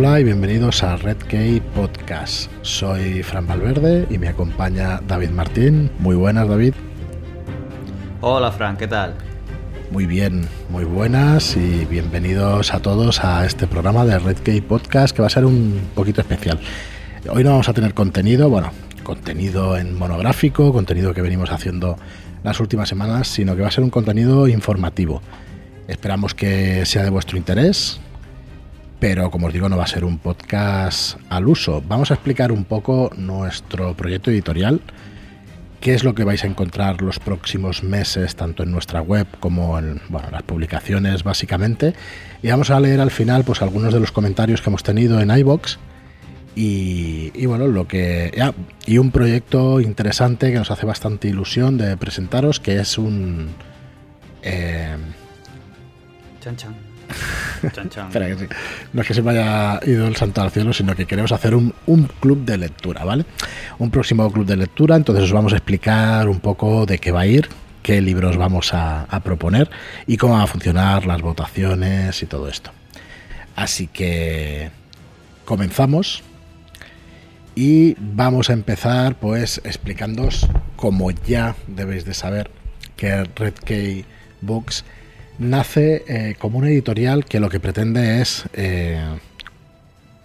Hola y bienvenidos a Red Key Podcast. Soy Fran Valverde y me acompaña David Martín. Muy buenas, David. Hola, Fran, ¿qué tal? Muy bien, muy buenas y bienvenidos a todos a este programa de Red Key Podcast que va a ser un poquito especial. Hoy no vamos a tener contenido, bueno, contenido en monográfico, contenido que venimos haciendo las últimas semanas, sino que va a ser un contenido informativo. Esperamos que sea de vuestro interés, pero como os digo, no va a ser un podcast al uso. Vamos a explicar un poco nuestro proyecto editorial, qué es lo que vais a encontrar los próximos meses, tanto en nuestra web como en las publicaciones, básicamente. Y vamos a leer al final pues, algunos de los comentarios que hemos tenido en iBox. Y, bueno, lo que. y un proyecto interesante que nos hace bastante ilusión de presentaros, que es un. Eh, chan chan no es que se me haya ido el santo al cielo, sino que queremos hacer un, club de lectura, ¿vale? Un próximo club de lectura, entonces os vamos a explicar un poco de qué va a ir, qué libros vamos a, proponer y cómo van a funcionar las votaciones y todo esto. Así que comenzamos y vamos a empezar pues explicándoos, como ya debéis de saber, que Red Key Books nace eh, como una editorial que lo que pretende es, eh,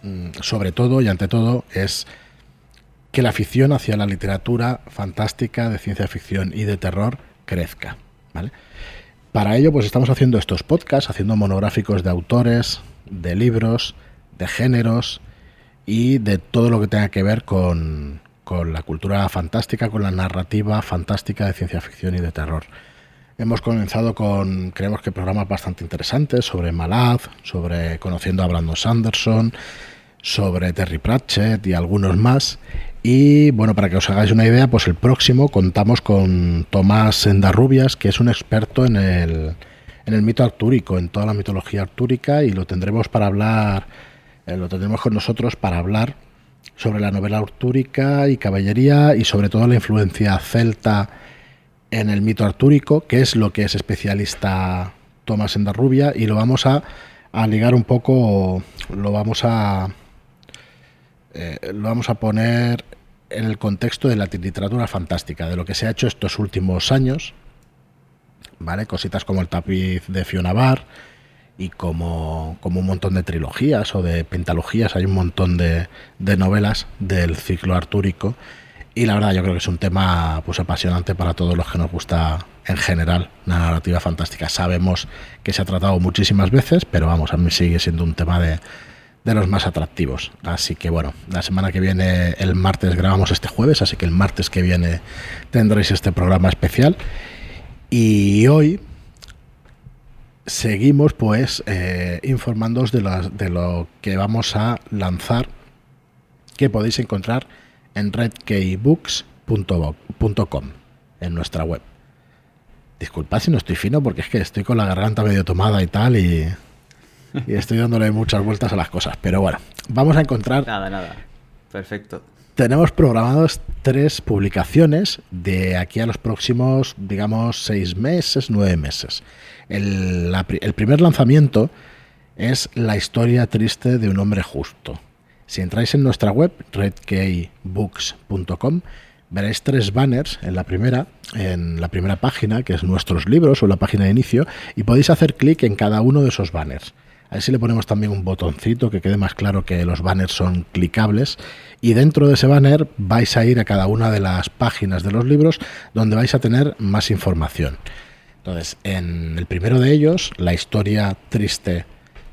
mm, sobre todo y ante todo, es que la afición hacia la literatura fantástica, de ciencia ficción y de terror crezca. Para ello, pues estamos haciendo estos podcasts, haciendo monográficos de autores, de libros, de géneros y de todo lo que tenga que ver con, con la cultura fantástica, con la narrativa fantástica de ciencia ficción y de terror. Hemos comenzado con, creemos que programas bastante interesantes sobre Malad, sobre conociendo a Brandon Sanderson, sobre Terry Pratchett y algunos más. Y bueno, para que os hagáis una idea, pues el próximo contamos con Tomás Endarrubias, que es un experto en el, en el mito artúrico, en toda la mitología artúrica, y lo tendremos para hablar, eh, lo tendremos con nosotros para hablar sobre la novela artúrica y caballería y sobre todo la influencia celta en el mito artúrico, que es lo que es especialista Tomás Endarrubia, y lo vamos a, ligar un poco, lo vamos a, eh, lo vamos a poner en el contexto de la literatura fantástica, de lo que se ha hecho estos últimos años, ¿vale? Cositas como el tapiz de Fiona Barr y como, como un montón de trilogías o de pentalogías, hay un montón de, de novelas del ciclo artúrico y la verdad, yo creo que es un tema pues apasionante para todos los que nos gusta en general la narrativa fantástica. Sabemos que se ha tratado muchísimas veces, pero vamos, a mí sigue siendo un tema de, de los más atractivos. Así que bueno, la semana que viene, el martes grabamos este jueves, así que el martes que viene tendréis este programa especial. Y hoy seguimos pues eh, informándoos de, de lo que vamos a lanzar, que podéis encontrar en redkeybooks.com, en nuestra web. Disculpad si no estoy fino porque es que estoy con la garganta medio tomada y tal y, y estoy dándole muchas vueltas a las cosas. Pero bueno, vamos a encontrar... Nada, nada. Perfecto. Tenemos programados tres publicaciones de aquí a los próximos, digamos, seis meses, nueve meses. El, el primer lanzamiento es La historia triste de un hombre justo si entráis en nuestra web, redkeybooks.com, veréis tres banners en la primera, en la primera página, que es nuestros libros o la página de inicio, y podéis hacer clic en cada uno de esos banners. A ver si le ponemos también un botoncito que quede más claro que los banners son clicables. Y dentro de ese banner vais a ir a cada una de las páginas de los libros donde vais a tener más información. Entonces, en el primero de ellos, la historia triste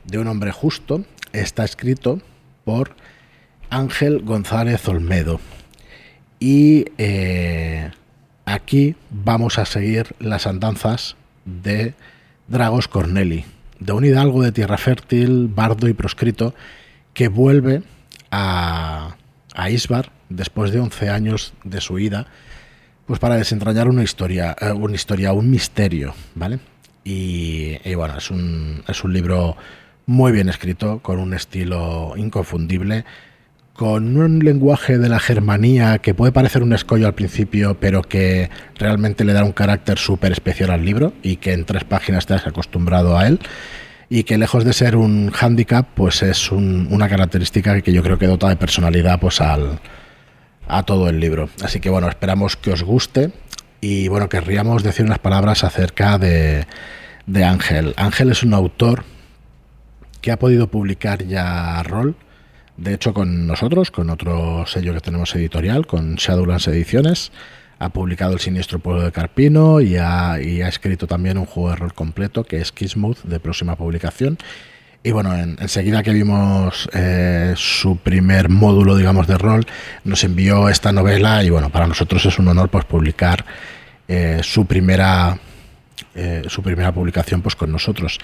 de un hombre justo, está escrito por Ángel González Olmedo. Y eh, aquí vamos a seguir las andanzas de Dragos Corneli, de un hidalgo de tierra fértil, bardo y proscrito, que vuelve a, a Isbar después de 11 años de su ida, pues para desentrañar una historia, eh, una historia, un misterio, ¿vale? Y, y, bueno, es un, es un libro muy bien escrito, con un estilo inconfundible, con un lenguaje de la germanía que puede parecer un escollo al principio, pero que realmente le da un carácter súper especial al libro y que en tres páginas te has acostumbrado a él. y que lejos de ser un hándicap, pues es una característica que yo creo que dota de personalidad pues al, a todo el libro. Así que bueno, esperamos que os guste y bueno, querríamos decir unas palabras acerca de, de Ángel. Ángel es un autor que ha podido publicar ya rol, de hecho con nosotros, con otro sello que tenemos editorial, con Shadowlands Ediciones ha publicado El Siniestro Pueblo de Carpino y ha, escrito también un juego de rol completo que es Kismuth de próxima publicación. Y bueno, enseguida que vimos eh, su primer módulo, digamos, de rol, nos envió esta novela y bueno, para nosotros es un honor pues publicar eh, su primera eh, su primera publicación pues con nosotros.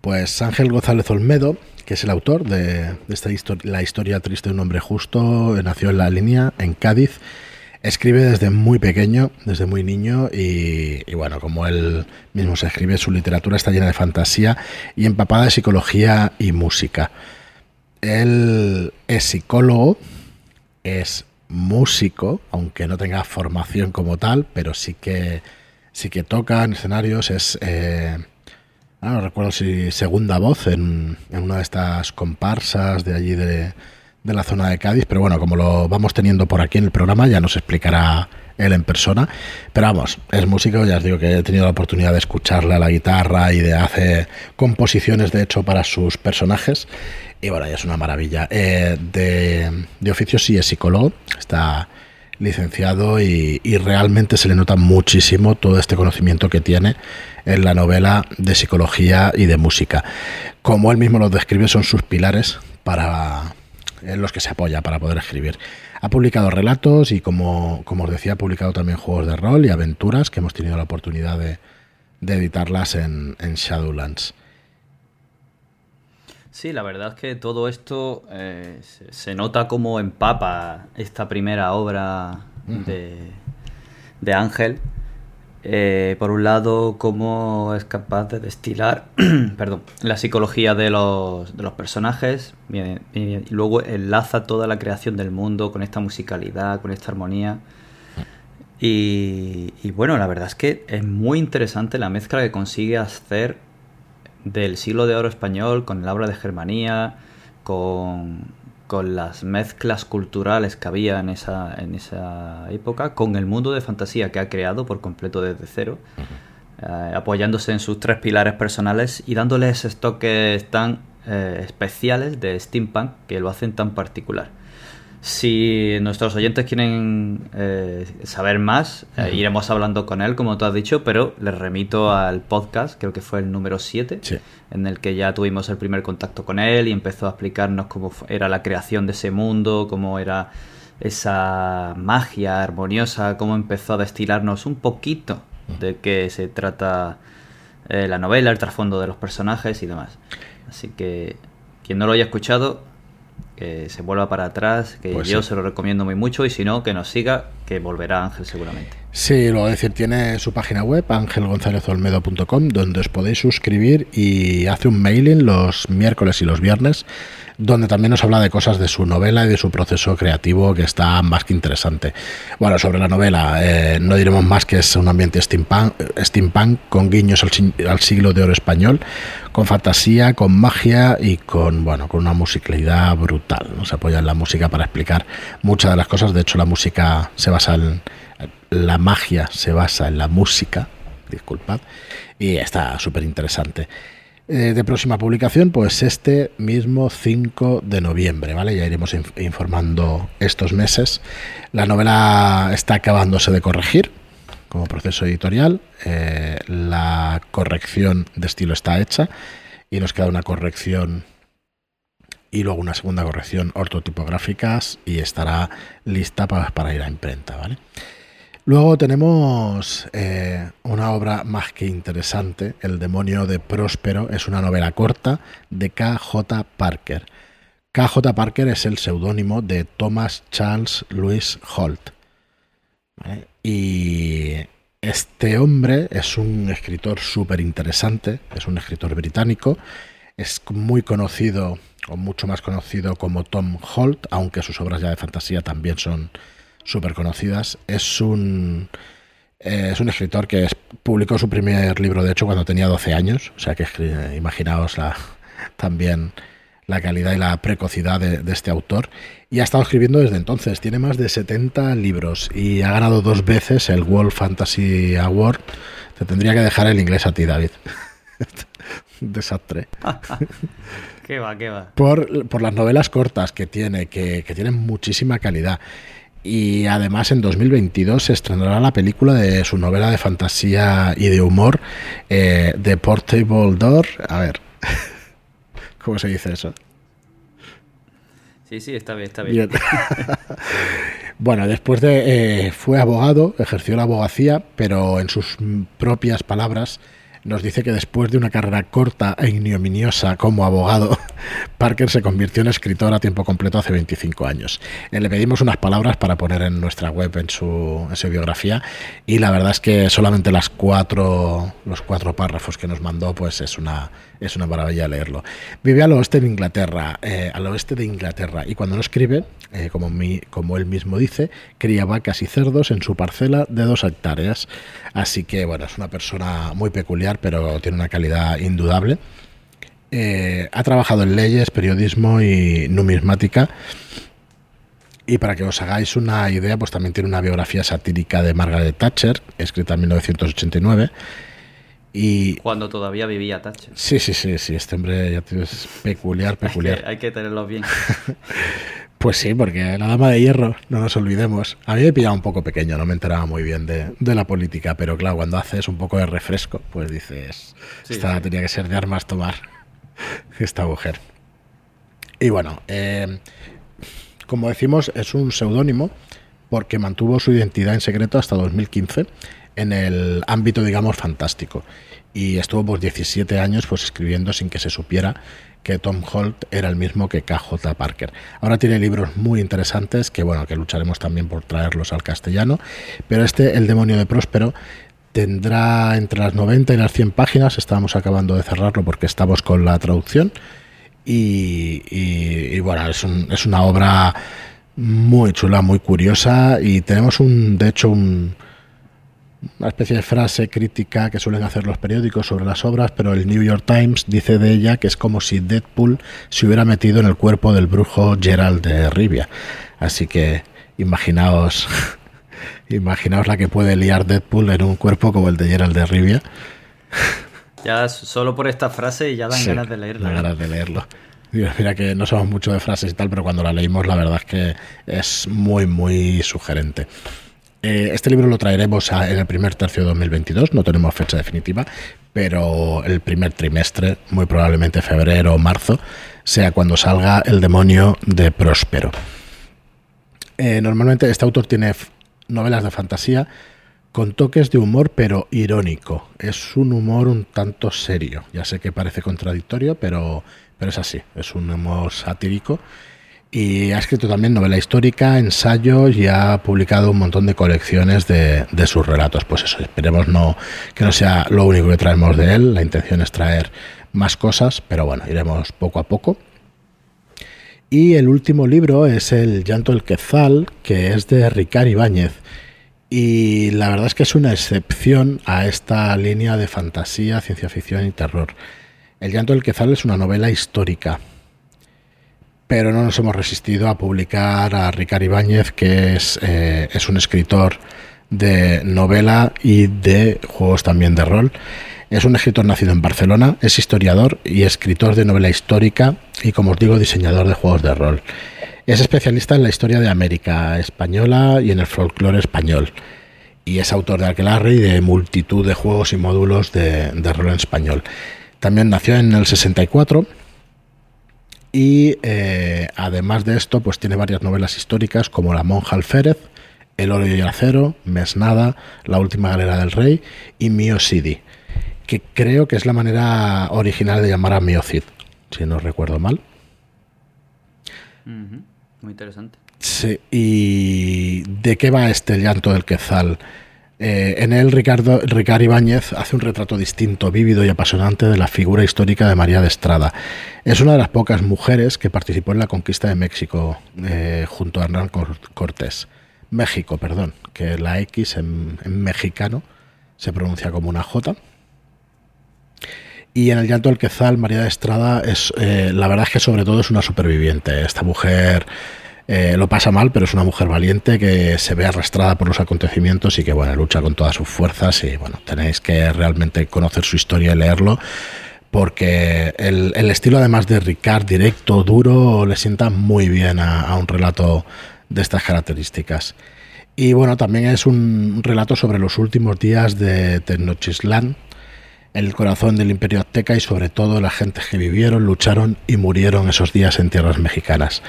Pues Ángel González Olmedo, que es el autor de, esta la historia triste de un hombre justo, nació en la línea en Cádiz Escribe desde muy pequeño, desde muy niño y, bueno, como él mismo se escribe, su literatura está llena de fantasía y empapada de psicología y música. Él es psicólogo, es músico, aunque no tenga formación como tal, pero sí que sí que toca en escenarios, es eh, ah, no recuerdo si segunda voz en, en, una de estas comparsas de allí de, de la zona de Cádiz, pero bueno, como lo vamos teniendo por aquí en el programa, ya nos explicará él en persona. Pero vamos, es músico, ya os digo que he tenido la oportunidad de escucharle a la guitarra y de hacer composiciones, de hecho, para sus personajes. Y bueno, ya es una maravilla. Eh, de, de, oficio sí es psicólogo, está licenciado y, y, realmente se le nota muchísimo todo este conocimiento que tiene en la novela de psicología y de música. Como él mismo lo describe, son sus pilares para, en los que se apoya para poder escribir. Ha publicado relatos y, como, como os decía, ha publicado también juegos de rol y aventuras que hemos tenido la oportunidad de, editarlas en, Shadowlands. Sí, la verdad es que todo esto eh, se, nota como empapa esta primera obra de, de Ángel eh, por un lado, cómo es capaz de destilar perdón, la psicología de los, de los personajes, y luego enlaza toda la creación del mundo con esta musicalidad, con esta armonía. Y, y, bueno, la verdad es que es muy interesante la mezcla que consigue hacer del siglo de oro español con la obra de Germanía, con, con las mezclas culturales que había en esa, en esa época, con el mundo de fantasía que ha creado por completo desde cero, eh, apoyándose en sus tres pilares personales y dándoles esos toques tan eh, especiales de steampunk que lo hacen tan particular. Si nuestros oyentes quieren eh, saber más, eh, iremos hablando con él, como tú has dicho, pero les remito al podcast, creo que fue el número 7, en el que ya tuvimos el primer contacto con él y empezó a explicarnos cómo era la creación de ese mundo, cómo era esa magia armoniosa, cómo empezó a destilarnos un poquito de qué se trata eh, la novela, el trasfondo de los personajes y demás. Así que quien no lo haya escuchado, que se vuelva para atrás, que pues yo se lo recomiendo muy mucho y si no, que nos siga, que volverá Ángel seguramente. Sí, lo voy a decir, tiene su página web, angelgonzalezolmedo.com, donde os podéis suscribir y hace un mailing los miércoles y los viernes donde también nos habla de cosas de su novela y de su proceso creativo que está más que interesante. Bueno, sobre la novela, eh, no diremos más que es un ambiente steampunk, steampunk con guiños al, siglo de oro español, con fantasía, con magia y con, bueno, con una musicalidad brutal. Nos apoya en la música para explicar muchas de las cosas. De hecho, la música se basa en. La magia se basa en la música, disculpad, y está súper interesante. Eh, de próxima publicación, pues este mismo 5 de noviembre, ¿vale? Ya iremos informando estos meses. La novela está acabándose de corregir como proceso editorial. Eh, la corrección de estilo está hecha y nos queda una corrección y luego una segunda corrección ortotipográficas y estará lista para, para ir a imprenta, ¿vale? Luego tenemos eh, una obra más que interesante, El demonio de Próspero, es una novela corta de K.J. Parker. K.J. Parker es el seudónimo de Thomas Charles Louis Holt. Y este hombre es un escritor súper interesante, es un escritor británico, es muy conocido o mucho más conocido como Tom Holt, aunque sus obras ya de fantasía también son súper conocidas. Es un, es un escritor que publicó su primer libro, de hecho, cuando tenía 12 años, o sea que imaginaos también la calidad y la precocidad de, este autor. Y ha estado escribiendo desde entonces. Tiene más de 70 libros y ha ganado dos veces el World Fantasy Award. Te tendría que dejar el inglés a ti, David. Desastre. ¿Qué va, qué va? Por, las novelas cortas que tiene, que, tienen muchísima calidad. Y además en 2022 se estrenará la película de su novela de fantasía y de humor, eh, The Portable Door. A ver, ¿cómo se dice eso? Sí, sí, está bien, está bien. bueno, después de... Eh, fue abogado, ejerció la abogacía, pero en sus propias palabras nos dice que después de una carrera corta e ignominiosa como abogado, Parker se convirtió en escritor a tiempo completo hace 25 años. Eh, le pedimos unas palabras para poner en nuestra web, en su, biografía, y la verdad es que solamente las cuatro, los cuatro párrafos que nos mandó, pues es una, es una maravilla leerlo. Vive al oeste de Inglaterra, eh, al oeste de Inglaterra, y cuando no escribe, eh, como, mi, como él mismo dice, cría vacas y cerdos en su parcela de dos hectáreas. Así que, bueno, es una persona muy peculiar, pero tiene una calidad indudable. Eh, ha trabajado en leyes, periodismo y numismática. Y para que os hagáis una idea, pues también tiene una biografía satírica de Margaret Thatcher, escrita en 1989. Y Cuando todavía vivía Thatcher. Sí, sí, sí, sí, este hombre ya es peculiar, peculiar. hay que tenerlo bien. Pues sí, porque la dama de hierro, no nos olvidemos. A mí me pillaba un poco pequeño, no me enteraba muy bien de, la política, pero claro, cuando haces un poco de refresco, pues dices, esta tenía que ser de armas tomar, esta mujer. Y bueno, eh, como decimos, es un seudónimo porque mantuvo su identidad en secreto hasta 2015 en el ámbito, digamos, fantástico. Y estuvo pues 17 años pues escribiendo sin que se supiera que Tom Holt era el mismo que KJ Parker. Ahora tiene libros muy interesantes que bueno, que lucharemos también por traerlos al castellano, pero este El demonio de Próspero tendrá entre las 90 y las 100 páginas, estábamos acabando de cerrarlo porque estamos con la traducción. Y, bueno, es, es una obra muy chula, muy curiosa. Y tenemos un, de hecho, un, una especie de frase crítica que suelen hacer los periódicos sobre las obras, pero el New York Times dice de ella que es como si Deadpool se hubiera metido en el cuerpo del brujo Gerald de Rivia. Así que imaginaos, imaginaos la que puede liar Deadpool en un cuerpo como el de Gerald de Rivia. Ya solo por esta frase ya dan ganas de leerlo. Dan ganas de leerlo. Mira que no somos mucho de frases y tal, pero cuando la leímos la verdad es que es muy, muy sugerente. Eh, este libro lo traeremos en el primer tercio de 2022, no tenemos fecha definitiva, pero el primer trimestre, muy probablemente febrero o marzo, sea cuando salga El demonio de Próspero. Eh, normalmente este autor tiene novelas de fantasía con toques de humor pero irónico. Es un humor un tanto serio. Ya sé que parece contradictorio, pero, pero es así. Es un humor satírico y ha escrito también novela histórica, ensayos y ha publicado un montón de colecciones de, sus relatos. Pues eso, esperemos no, que no sea lo único que traemos de él. La intención es traer más cosas, pero bueno, iremos poco a poco. Y el último libro es El llanto del Quetzal, que es de Ricard Ibáñez. Y la verdad es que es una excepción a esta línea de fantasía, ciencia ficción y terror. El llanto del Quetzal es una novela histórica pero no nos hemos resistido a publicar a Ricard Ibáñez, que es, eh, es un escritor de novela y de juegos también de rol. Es un escritor nacido en Barcelona, es historiador y escritor de novela histórica y, como os digo, diseñador de juegos de rol. Es especialista en la historia de América española y en el folclore español. Y es autor de Aquelarre y de multitud de juegos y módulos de, de rol en español. También nació en el 64 y eh, además de esto, pues tiene varias novelas históricas como La monja alférez, El oro y el acero, Mesnada, La última galera del rey y Mio City, que creo que es la manera original de llamar a Mio Cid, si no recuerdo mal. Muy interesante. Sí, ¿y de qué va este llanto del Quetzal? Eh, en él, Ricardo, Ricardo Ibáñez hace un retrato distinto, vívido y apasionante de la figura histórica de María de Estrada. Es una de las pocas mujeres que participó en la conquista de México eh, junto a Hernán Cortés. México, perdón, que la X en, mexicano se pronuncia como una J. Y en el llanto del Quezal, María de Estrada es, eh, la verdad es que sobre todo es una superviviente. Esta mujer eh, lo pasa mal, pero es una mujer valiente que se ve arrastrada por los acontecimientos y que bueno, lucha con todas sus fuerzas y bueno, tenéis que realmente conocer su historia y leerlo porque el, estilo además de Ricard directo, duro, le sienta muy bien a, un relato de estas características. Y bueno, también es un relato sobre los últimos días de Tenochtitlan, el corazón del imperio azteca y sobre todo la gente que vivieron, lucharon y murieron esos días en tierras mexicanas.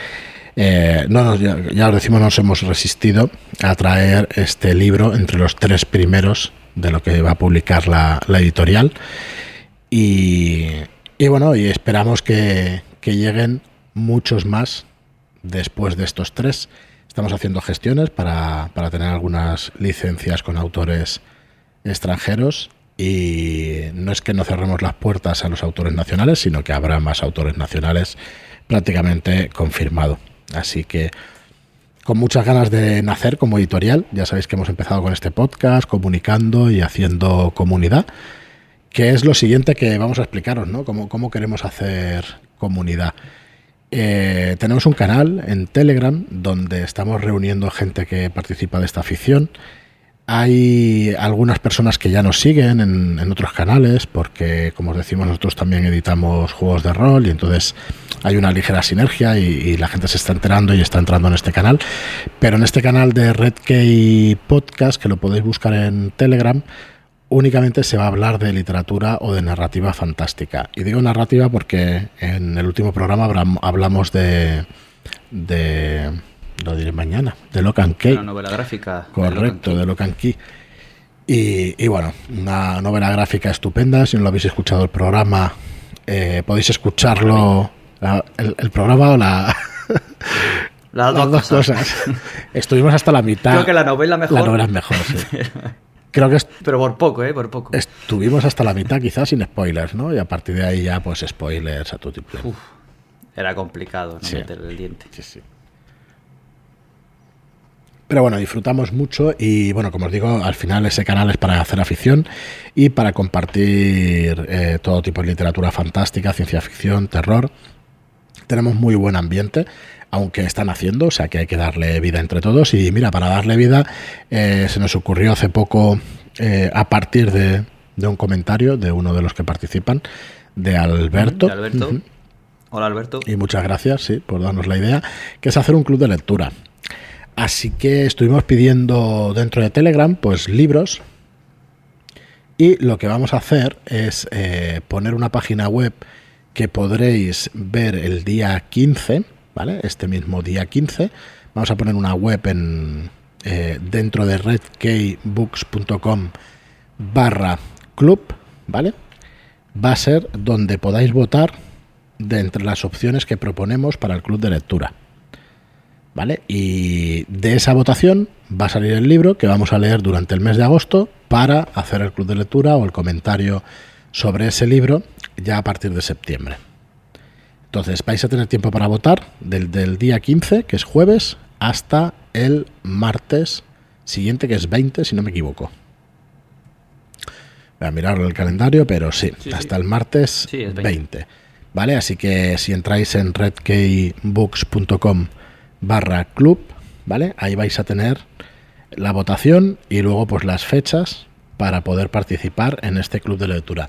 Eh, no, ya, os decimos, nos hemos resistido a traer este libro entre los tres primeros de lo que va a publicar la, editorial. Y, bueno, y esperamos que, lleguen muchos más después de estos tres. Estamos haciendo gestiones para, para tener algunas licencias con autores extranjeros y no es que no cerremos las puertas a los autores nacionales, sino que habrá más autores nacionales prácticamente confirmado. Así que con muchas ganas de nacer como editorial, ya sabéis que hemos empezado con este podcast, comunicando y haciendo comunidad, que es lo siguiente que vamos a explicaros, ¿no? Cómo, queremos hacer comunidad. Eh, tenemos un canal en Telegram donde estamos reuniendo gente que participa de esta afición hay algunas personas que ya nos siguen en, otros canales porque, como os decimos, nosotros también editamos juegos de rol y entonces hay una ligera sinergia y, la gente se está enterando y está entrando en este canal. Pero en este canal de Red Key Podcast, que lo podéis buscar en Telegram, únicamente se va a hablar de literatura o de narrativa fantástica. Y digo narrativa porque en el último programa hablamos de lo diré mañana, de Locan Key. Una novela gráfica. Correcto, de Locan Key. Y, bueno, una novela gráfica estupenda. Si no lo habéis escuchado el programa, eh, podéis escucharlo. el, programa o la. Las dos, cosas. Estuvimos hasta la mitad. Creo que la novela mejor. La novela es mejor, sí. Creo que Pero por poco, ¿eh? Por poco. Estuvimos hasta la mitad, quizás sin spoilers, ¿no? Y a partir de ahí ya, pues spoilers a tu tipo. era complicado, ¿no? Meter el diente. Sí, sí. Pero bueno, disfrutamos mucho y bueno, como os digo, al final ese canal es para hacer afición y para compartir eh, todo tipo de literatura fantástica, ciencia ficción, terror. Tenemos muy buen ambiente, aunque están haciendo, o sea que hay que darle vida entre todos. Y mira, para darle vida, eh, se nos ocurrió hace poco, eh, a partir de, un comentario de uno de los que participan, de Alberto. Hola Alberto. Y muchas gracias, sí, por darnos la idea, que es hacer un club de lectura. Así que estuvimos pidiendo dentro de Telegram pues libros y lo que vamos a hacer es eh, poner una página web que podréis ver el día 15, ¿vale? Este mismo día 15. Vamos a poner una web en, eh, dentro de redkeybooks.com barra club, ¿vale? Va a ser donde podáis votar de entre las opciones que proponemos para el club de lectura. ¿Vale? Y de esa votación va a salir el libro que vamos a leer durante el mes de agosto para hacer el club de lectura o el comentario sobre ese libro ya a partir de septiembre. Entonces vais a tener tiempo para votar del, del día 15, que es jueves, hasta el martes siguiente, que es 20, si no me equivoco. Voy a mirarlo el calendario, pero sí, hasta el martes 20. ¿Vale? Así que si entráis en redkeybooks.com barra club, ¿vale? Ahí vais a tener la votación y luego pues las fechas para poder participar en este club de lectura.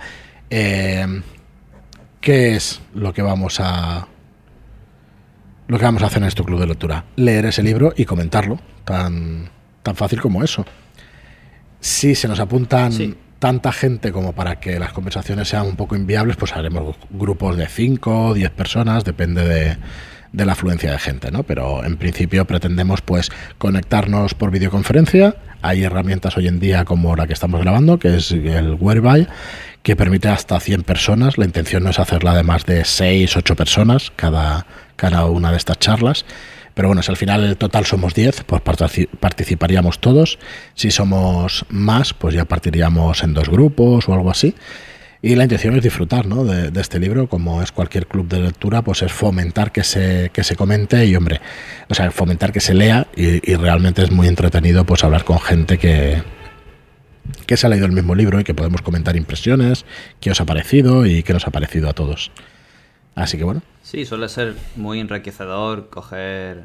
Eh, ¿Qué es lo que vamos a lo que vamos a hacer en este club de lectura? Leer ese libro y comentarlo, tan tan fácil como eso. Si se nos apuntan tanta gente como para que las conversaciones sean un poco inviables, pues haremos grupos de 5 o 10 personas, depende de, de la afluencia de gente, ¿no? Pero en principio pretendemos pues conectarnos por videoconferencia. Hay herramientas hoy en día como la que estamos grabando, que es el Whereby, que permite hasta 100 personas. La intención no es hacerla de más de 6, 8 personas cada, cada una de estas charlas. Pero bueno, si al final el total somos 10, pues participaríamos todos. Si somos más, pues ya partiríamos en dos grupos o algo así. Y la intención es disfrutar ¿no? de, este libro, como es cualquier club de lectura, pues es fomentar que se, que se comente y, hombre, o sea, fomentar que se lea y, realmente es muy entretenido pues hablar con gente que, que se ha leído el mismo libro y que podemos comentar impresiones, qué os ha parecido y qué nos ha parecido a todos. Así que bueno. Sí, suele ser muy enriquecedor coger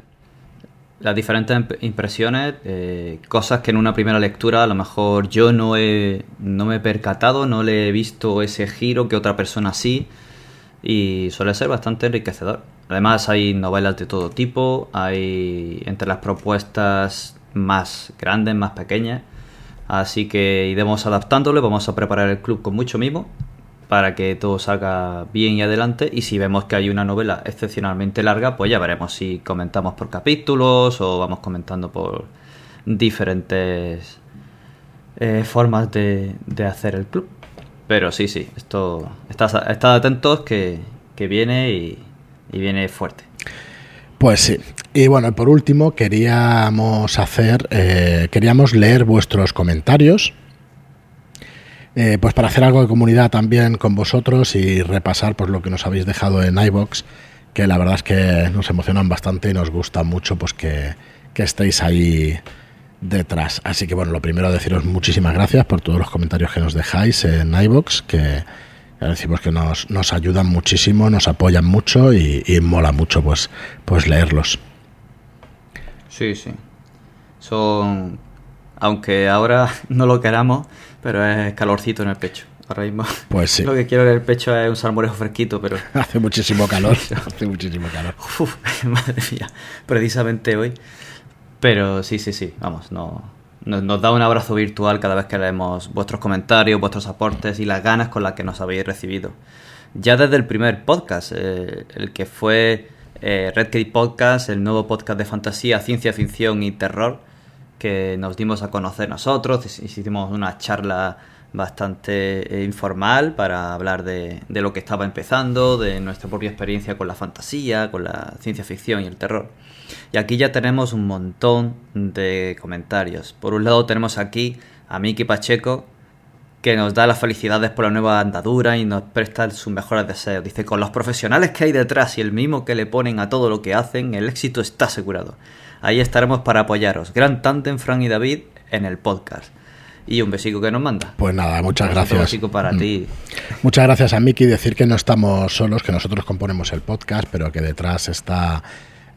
las diferentes impresiones, eh, cosas que en una primera lectura a lo mejor yo no, he, no me he percatado, no le he visto ese giro que otra persona sí, y suele ser bastante enriquecedor. Además hay novelas de todo tipo, hay entre las propuestas más grandes, más pequeñas, así que iremos adaptándole, vamos a preparar el club con mucho mimo para que todo salga bien y adelante. Y si vemos que hay una novela excepcionalmente larga, pues ya veremos si comentamos por capítulos o vamos comentando por diferentes eh, formas de, hacer el club. Pero sí, sí, esto estad, atentos que, viene y, viene fuerte. Pues sí. Y bueno, por último, queríamos hacer, eh, queríamos leer vuestros comentarios eh, pues para hacer algo de comunidad también con vosotros y repasar pues lo que nos habéis dejado en iBox, que la verdad es que nos emocionan bastante y nos gusta mucho pues que, estéis ahí detrás. Así que bueno, lo primero deciros muchísimas gracias por todos los comentarios que nos dejáis en iBox, que decimos que nos, nos ayudan muchísimo, nos apoyan mucho y, y, mola mucho pues, pues leerlos. Sí, sí. Son, aunque ahora no lo queramos, pero es calorcito en el pecho. Ahora mismo. Pues sí. Lo que quiero en el pecho es un salmorejo fresquito, pero. hace muchísimo calor. hace muchísimo calor. Uf, madre mía. Precisamente hoy. Pero sí, sí, sí. Vamos, no. Nos, da un abrazo virtual cada vez que leemos vuestros comentarios, vuestros aportes y las ganas con las que nos habéis recibido. Ya desde el primer podcast, eh, el que fue eh, Red Key Podcast, el nuevo podcast de fantasía, ciencia ficción y terror, que nos dimos a conocer nosotros, hicimos una charla bastante eh, informal para hablar de, lo que estaba empezando, de nuestra propia experiencia con la fantasía, con la ciencia ficción y el terror. Y aquí ya tenemos un montón de comentarios. Por un lado tenemos aquí a Miki Pacheco, que nos da las felicidades por la nueva andadura y nos presta sus mejores deseos. Dice, con los profesionales que hay detrás y el mismo que le ponen a todo lo que hacen, el éxito está asegurado. Ahí estaremos para apoyaros. Gran en Fran y David, en el podcast. Y un besico que nos manda. Pues nada, muchas gracias. Un besico para mm. ti. Muchas gracias a Miki. Decir que no estamos solos, que nosotros componemos el podcast, pero que detrás está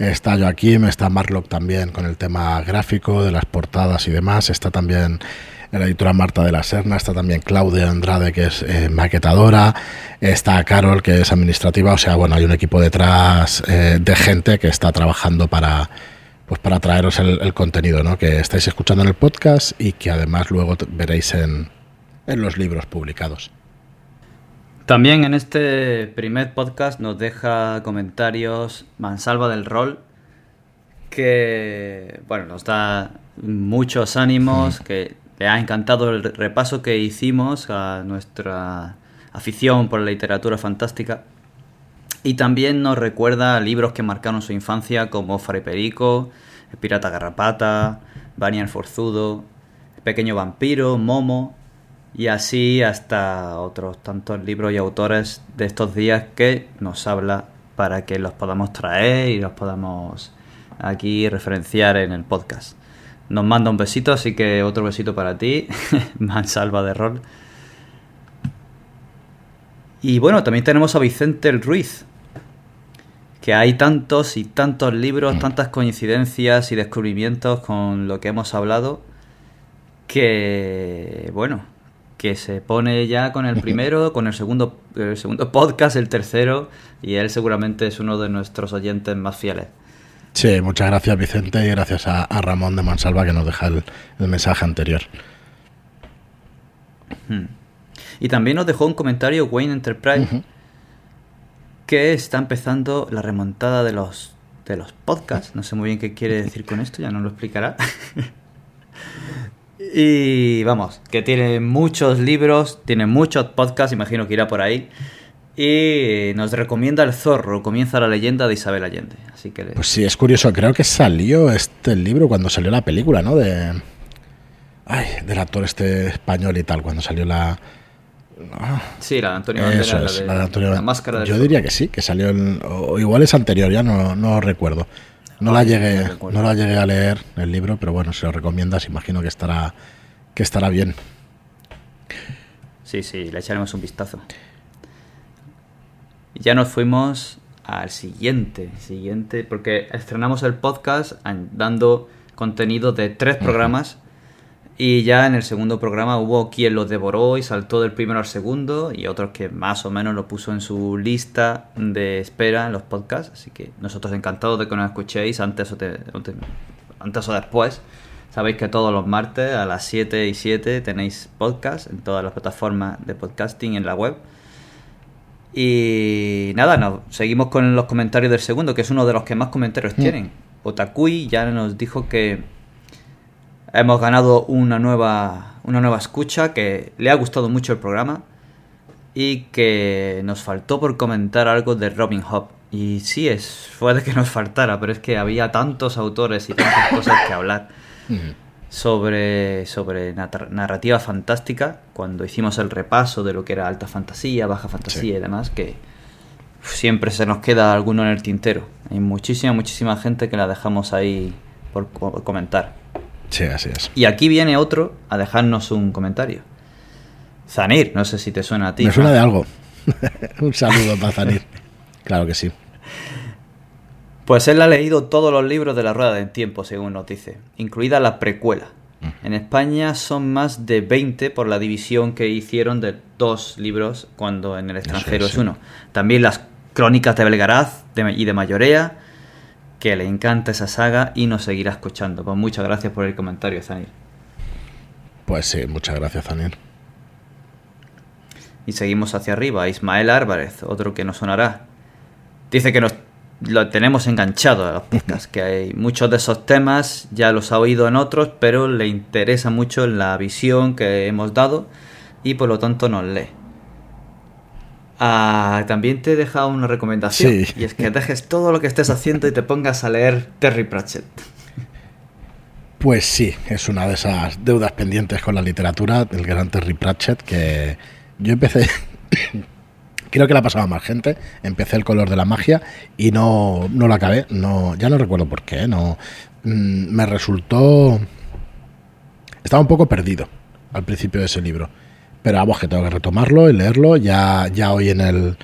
está Joaquim, está Marlock también con el tema gráfico de las portadas y demás, está también la editora Marta de la Serna, está también Claudia Andrade, que es eh, maquetadora, está Carol, que es administrativa, o sea, bueno, hay un equipo detrás eh, de gente que está trabajando para, pues para traeros el, contenido ¿no? que estáis escuchando en el podcast y que además luego veréis en, en los libros publicados. También en este primer podcast nos deja comentarios Mansalva del Rol, que bueno, nos da muchos ánimos, que le ha encantado el repaso que hicimos a nuestra afición por la literatura fantástica. Y también nos recuerda libros que marcaron su infancia como Fare Perico, El Pirata Garrapata, Forzudo, El Pequeño Vampiro, Momo y así hasta otros tantos libros y autores de estos días que nos habla para que los podamos traer y los podamos aquí referenciar en el podcast. Nos manda un besito, así que otro besito para ti, Mansalva de Rol. Y bueno, también tenemos a Vicente el Ruiz, que hay tantos y tantos libros, mm. tantas coincidencias y descubrimientos con lo que hemos hablado, que bueno, que se pone ya con el primero, con el segundo, el segundo podcast, el tercero, y él seguramente es uno de nuestros oyentes más fieles. Sí, muchas gracias Vicente y gracias a, Ramón de Mansalva que nos deja el, mensaje anterior. Hmm. Y también nos dejó un comentario Wayne Enterprise que está empezando la remontada de los, de los podcasts. No sé muy bien qué quiere decir con esto, ya nos lo explicará. Y vamos, que tiene muchos libros, tiene muchos podcasts, imagino que irá por ahí. Y nos recomienda El Zorro, comienza la leyenda de Isabel Allende. Así que... Pues sí, es curioso, creo que salió este libro cuando salió la película, ¿no? De... Ay, del actor este español y tal, cuando salió la, Sí, la de Antonio la, de, la, Antonio la máscara de Yo diría que sí, que salió en, o igual es anterior, ya no, no recuerdo. No la llegué, no la llegué a leer el libro, pero bueno, si lo recomiendas, imagino que estará que estará bien. Sí, sí, le echaremos un vistazo. Ya nos fuimos al siguiente, siguiente, porque estrenamos el podcast dando contenido de tres programas y ya en el segundo programa hubo quien lo devoró y saltó del primero al segundo y otros que más o menos lo puso en su lista de espera en los podcasts. Así que nosotros encantados de que nos escuchéis antes o, antes o después. Sabéis que todos los martes a las 7 y 7 tenéis podcast en todas las plataformas de podcasting en la web. Y nada, nos seguimos con los comentarios del segundo, que es uno de los que más comentarios mm. tienen. Otakui ya nos dijo que Hemos ganado una nueva, una nueva escucha que le ha gustado mucho el programa y que nos faltó por comentar algo de Robin Hood. Y sí, es, puede que nos faltara, pero es que había tantos autores y tantas cosas que hablar sobre, sobre narrativa fantástica cuando hicimos el repaso de lo que era alta fantasía, baja fantasía y demás, que siempre se nos queda alguno en el tintero. Hay muchísima, muchísima gente que la dejamos ahí por comentar. Sí, así es. Y aquí viene otro a dejarnos un comentario. Zanir, no sé si te suena a ti. Me suena de algo. un saludo para Zanir. Claro que sí. Pues él ha leído todos los libros de la Rueda del Tiempo, según nos dice, incluida la precuela. En España son más de 20 por la división que hicieron de dos libros cuando en el extranjero es, uno. También las crónicas de Belgaraz y de Mayorea, que le encanta esa saga y nos seguirá escuchando. Pues muchas gracias por el comentario, Zanir. Pues sí, muchas gracias, Zanir. Y seguimos hacia arriba. Ismael Álvarez, otro que nos sonará. Dice que nos lo tenemos enganchado a los podcasts, que hay muchos de esos temas, ya los ha oído en otros, pero le interesa mucho la visión que hemos dado y por lo tanto nos lee. Ah, también te he dejado una recomendación. Y es que dejes todo lo que estés haciendo y te pongas a leer Terry Pratchett. Pues sí, es una de esas deudas pendientes con la literatura, del gran Terry Pratchett, que yo empecé, creo que la pasaba más gente, empecé el color de la magia y no, no lo acabé, no, ya no recuerdo por qué, no, mm, me resultó, estaba un poco perdido al principio de ese libro pero vamos, que tengo que retomarlo y leerlo. Ya, ya hoy en el,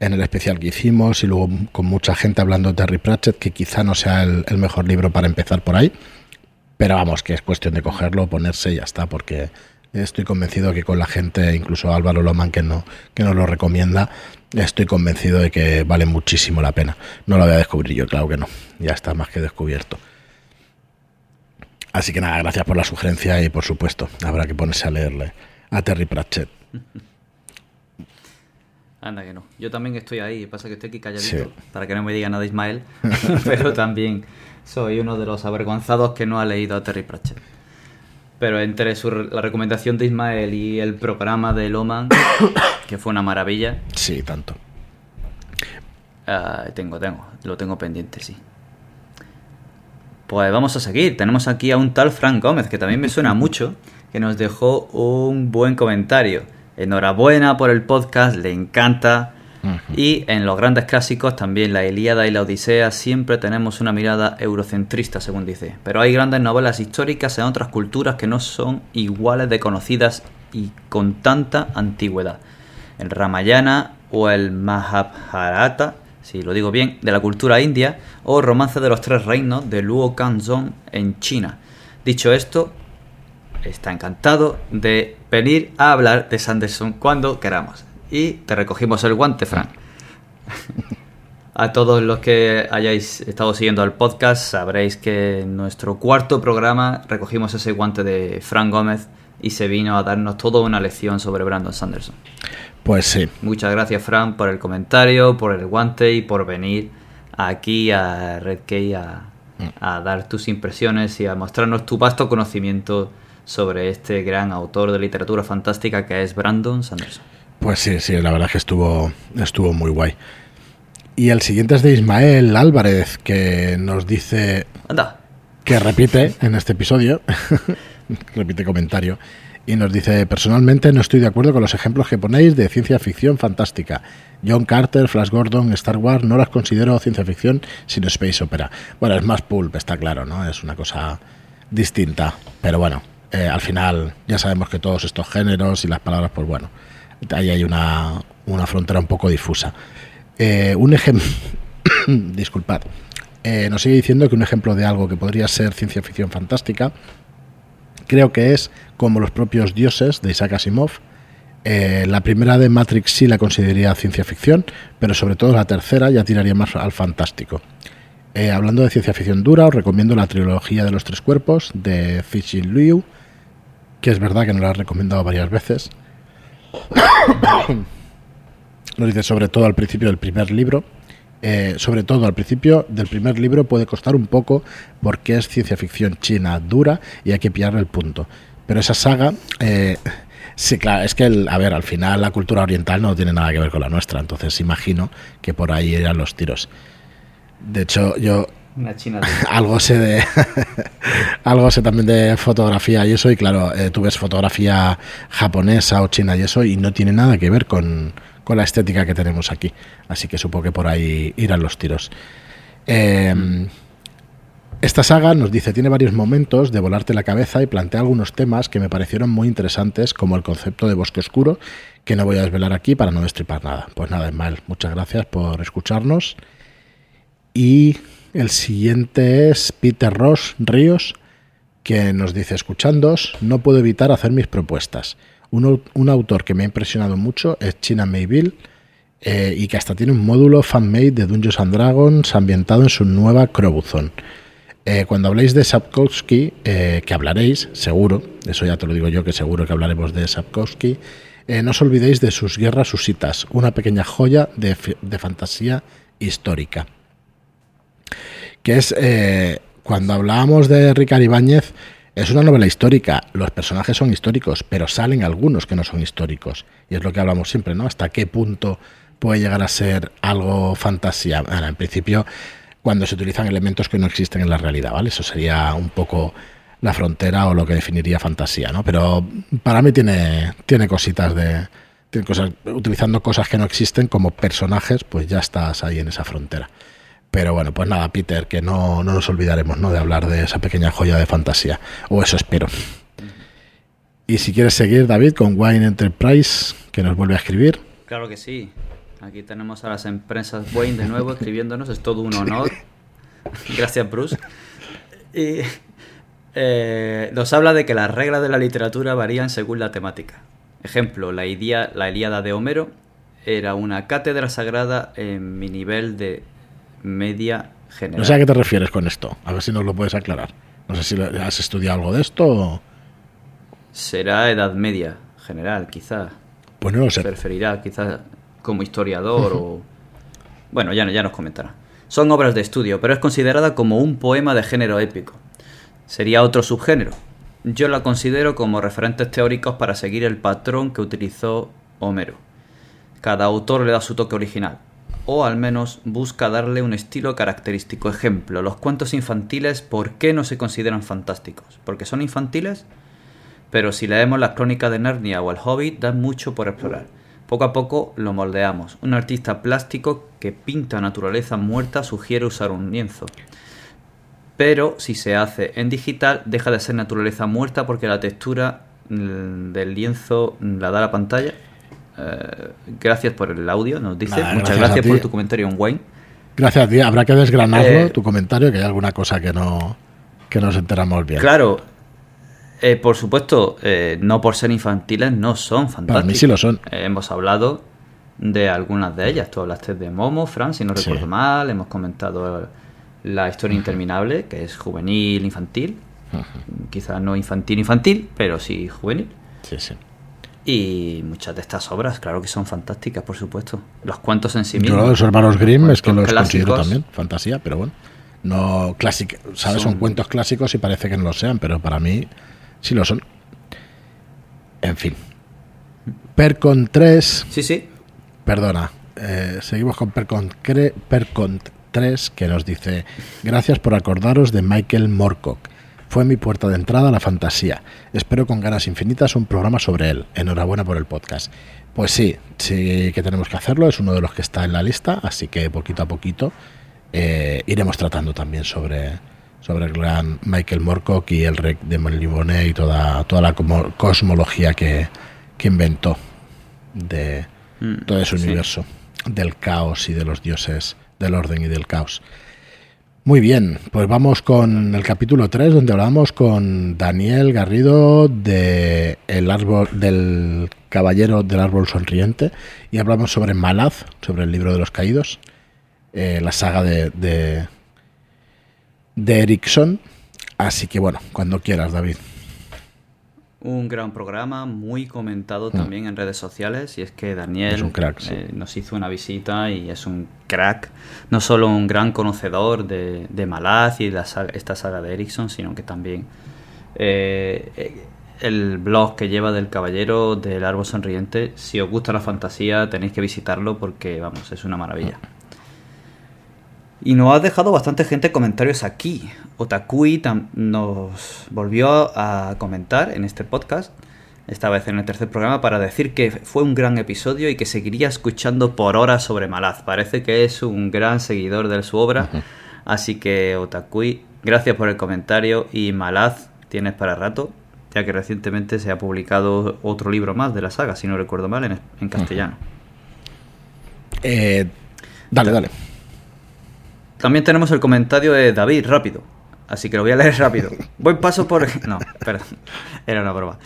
en el especial que hicimos y luego con mucha gente hablando de Terry Pratchett, que quizá no sea el, mejor libro para empezar por ahí. Pero vamos, que es cuestión de cogerlo, ponerse y ya está, porque estoy convencido que con la gente, incluso Álvaro Loman, que, no, que nos lo recomienda, estoy convencido de que vale muchísimo la pena. No lo voy a descubrir yo, claro que no. Ya está más que descubierto. Así que nada, gracias por la sugerencia y por supuesto, habrá que ponerse a leerle a Terry Pratchett. Anda que no. Yo también estoy ahí. Pasa que estoy aquí calladito para que no me diga nada Ismael. pero también soy uno de los avergonzados que no ha leído a Terry Pratchett. Pero entre la recomendación de Ismael y el programa de Loman, que fue una maravilla. Sí, tanto. Ah, tengo, tengo. Lo tengo pendiente, sí. Pues vamos a seguir. Tenemos aquí a un tal Frank Gómez, que también me suena mucho que nos dejó un buen comentario. Enhorabuena por el podcast, le encanta. Y en los grandes clásicos, también la Ilíada y la Odisea, siempre tenemos una mirada eurocentrista, según dice. Pero hay grandes novelas históricas en otras culturas que no son iguales de conocidas y con tanta antigüedad. El Ramayana o el Mahabharata, si lo digo bien, de la cultura india, o Romance de los Tres Reinos de Luo Kanzong en China. Dicho esto, está encantado de venir a hablar de Sanderson cuando queramos. Y te recogimos el guante, Frank. a todos los que hayáis estado siguiendo el podcast, sabréis que en nuestro cuarto programa recogimos ese guante de Frank Gómez y se vino a darnos toda una lección sobre Brandon Sanderson. Pues sí. Muchas gracias, Frank, por el comentario, por el guante y por venir aquí a Red a, a dar tus impresiones y a mostrarnos tu vasto conocimiento sobre este gran autor de literatura fantástica que es Brandon Sanderson. Pues sí, sí, la verdad es que estuvo, estuvo muy guay. Y el siguiente es de Ismael Álvarez, que nos dice Anda. que repite en este episodio, repite comentario, Y nos dice, personalmente no estoy de acuerdo con los ejemplos que ponéis de ciencia ficción fantástica. John Carter, Flash Gordon, Star Wars, no las considero ciencia ficción, sino space opera. Bueno, es más pulp, está claro, ¿no? Es una cosa distinta. Pero bueno, eh, al final ya sabemos que todos estos géneros y las palabras, pues bueno, ahí hay una, una frontera un poco difusa. Eh, un ejemplo... Disculpad. Eh, nos sigue diciendo que un ejemplo de algo que podría ser ciencia ficción fantástica creo que es como los propios dioses de Isaac Asimov. La primera de Matrix sí la consideraría ciencia ficción, pero sobre todo la tercera ya tiraría más al fantástico. Hablando de ciencia ficción dura, os recomiendo la trilogía de los tres cuerpos de Cixin Liu, que es verdad que nos la he recomendado varias veces. Nos dice sobre todo al principio del primer libro. Eh, sobre todo al principio del primer libro puede costar un poco porque es ciencia ficción china dura y hay que pillarle el punto. Pero esa saga, eh, sí, claro, es que, a ver, al final la cultura oriental no tiene nada que ver con la nuestra, entonces imagino que por ahí eran los tiros. De hecho, yo algo sé de algo sé también de fotografía y eso y claro eh, tú ves fotografía japonesa o china y eso y no tiene nada que ver con, con la estética que tenemos aquí. Así que supongo que por ahí irán los tiros. Eh, esta saga nos dice tiene varios momentos de volarte la cabeza y plantea algunos temas que me parecieron muy interesantes como el concepto de bosque oscuro que no voy a desvelar aquí para no destripar nada. Pues nada mal muchas gracias por escucharnos y el siguiente es Peter Ross Ríos, que nos dice, escuchándos, no puedo evitar hacer mis propuestas. Un, autor que me ha impresionado mucho es China Mayville, eh, y que hasta tiene un módulo fan-made de Dungeons Dragons ambientado en su nueva Crobuzon. Eh, cuando habléis de Sapkowski, eh, que hablaréis, seguro, eso ya te lo digo yo, que seguro que hablaremos de Sapkowski, no os olvidéis de sus guerras susitas, una pequeña joya de, de fantasía histórica que es eh, cuando hablábamos de Ricardo Ibáñez, es una novela histórica, los personajes son históricos, pero salen algunos que no son históricos. Y es lo que hablamos siempre, ¿no? ¿Hasta qué punto puede llegar a ser algo fantasía? en principio, cuando se utilizan elementos que no existen en la realidad, ¿vale? Eso sería un poco la frontera o lo que definiría fantasía, ¿no? Pero para mí tiene, tiene cositas de... Cosas, utilizando cosas que no existen como personajes, pues ya estás ahí en esa frontera. Pero bueno, pues nada, Peter, que no, no nos olvidaremos ¿no? de hablar de esa pequeña joya de fantasía. O eso espero. Y si quieres seguir, David, con Wine Enterprise, que nos vuelve a escribir. Claro que sí. Aquí tenemos a las empresas Wayne de nuevo escribiéndonos. Es todo un honor. Gracias, Bruce. Y eh, nos habla de que las reglas de la literatura varían según la temática. Ejemplo, la, la Ilíada de Homero era una cátedra sagrada en mi nivel de media general. No sé a qué te refieres con esto, a ver si nos lo puedes aclarar. No sé si has estudiado algo de esto o... Será edad media general, quizá. Pues no lo sé. Preferirá, quizá como historiador o... Bueno, ya, ya nos comentará. Son obras de estudio, pero es considerada como un poema de género épico. Sería otro subgénero. Yo la considero como referentes teóricos para seguir el patrón que utilizó Homero. Cada autor le da su toque original o al menos busca darle un estilo característico. Ejemplo, los cuentos infantiles, ¿por qué no se consideran fantásticos? ¿Porque son infantiles? Pero si leemos las crónicas de Narnia o El Hobbit, dan mucho por explorar. Poco a poco lo moldeamos. Un artista plástico que pinta naturaleza muerta sugiere usar un lienzo. Pero si se hace en digital, deja de ser naturaleza muerta porque la textura mm, del lienzo la da la pantalla eh, gracias por el audio, nos dice. Muchas gracias, por tu comentario en Wayne. Gracias a ti. Habrá que desgranarlo, eh, tu comentario, que hay alguna cosa que no que nos enteramos bien. Claro. Eh, por supuesto, no por ser infantiles, no son fantásticos. Para mí sí lo son. hemos hablado de algunas de ellas. Tú hablaste de Momo, Fran, si no recuerdo mal. Hemos comentado la historia interminable, que es juvenil, infantil. Quizás no infantil, infantil, pero sí juvenil. Sí, sí. Y muchas de estas obras, claro que son fantásticas, por supuesto. Los cuentos en sí mismos. Yo los hermanos Grimm es que los considero también fantasía, pero bueno. No clásico, ¿sabes? Son... cuentos clásicos y parece que no lo sean, pero para mí sí lo son. En fin. Percon 3. Sí, sí. Perdona. Eh, seguimos con Percon, Percon 3 que nos dice: Gracias por acordaros de Michael Morcock Fue mi puerta de entrada a la fantasía. Espero con ganas infinitas un programa sobre él. Enhorabuena por el podcast. Pues sí, sí que tenemos que hacerlo, es uno de los que está en la lista, así que poquito a poquito eh, iremos tratando también sobre, sobre el gran Michael Moorcock y el rey de Melibone y toda, toda la cosmología que, que inventó de mm, todo ese universo del caos y de los dioses del orden y del caos. Muy bien, pues vamos con el capítulo 3 donde hablamos con Daniel Garrido de el árbol del caballero del árbol sonriente y hablamos sobre Malaz, sobre el libro de los caídos, eh, la saga de, de, de Erickson. Así que bueno, cuando quieras, David. Un gran programa, muy comentado mm. también en redes sociales. Y es que Daniel eh, nos hizo una visita y es un crack. No solo un gran conocedor de, de Malaz y de esta saga de Ericsson, sino que también eh, el blog que lleva del Caballero del Árbol Sonriente. Si os gusta la fantasía, tenéis que visitarlo porque, vamos, es una maravilla. Y nos ha dejado bastante gente comentarios aquí. Otakui nos volvió a comentar en este podcast, esta vez en el tercer programa, para decir que fue un gran episodio y que seguiría escuchando por horas sobre Malaz. Parece que es un gran seguidor de su obra. Así que Otakui, gracias por el comentario y Malaz tienes para rato, ya que recientemente se ha publicado otro libro más de la saga, si no recuerdo mal, en, castellano. Eh, dale, dale. También tenemos el comentario de David, rápido. Así que lo voy a leer rápido. Buen paso por... No, perdón. Era una broma.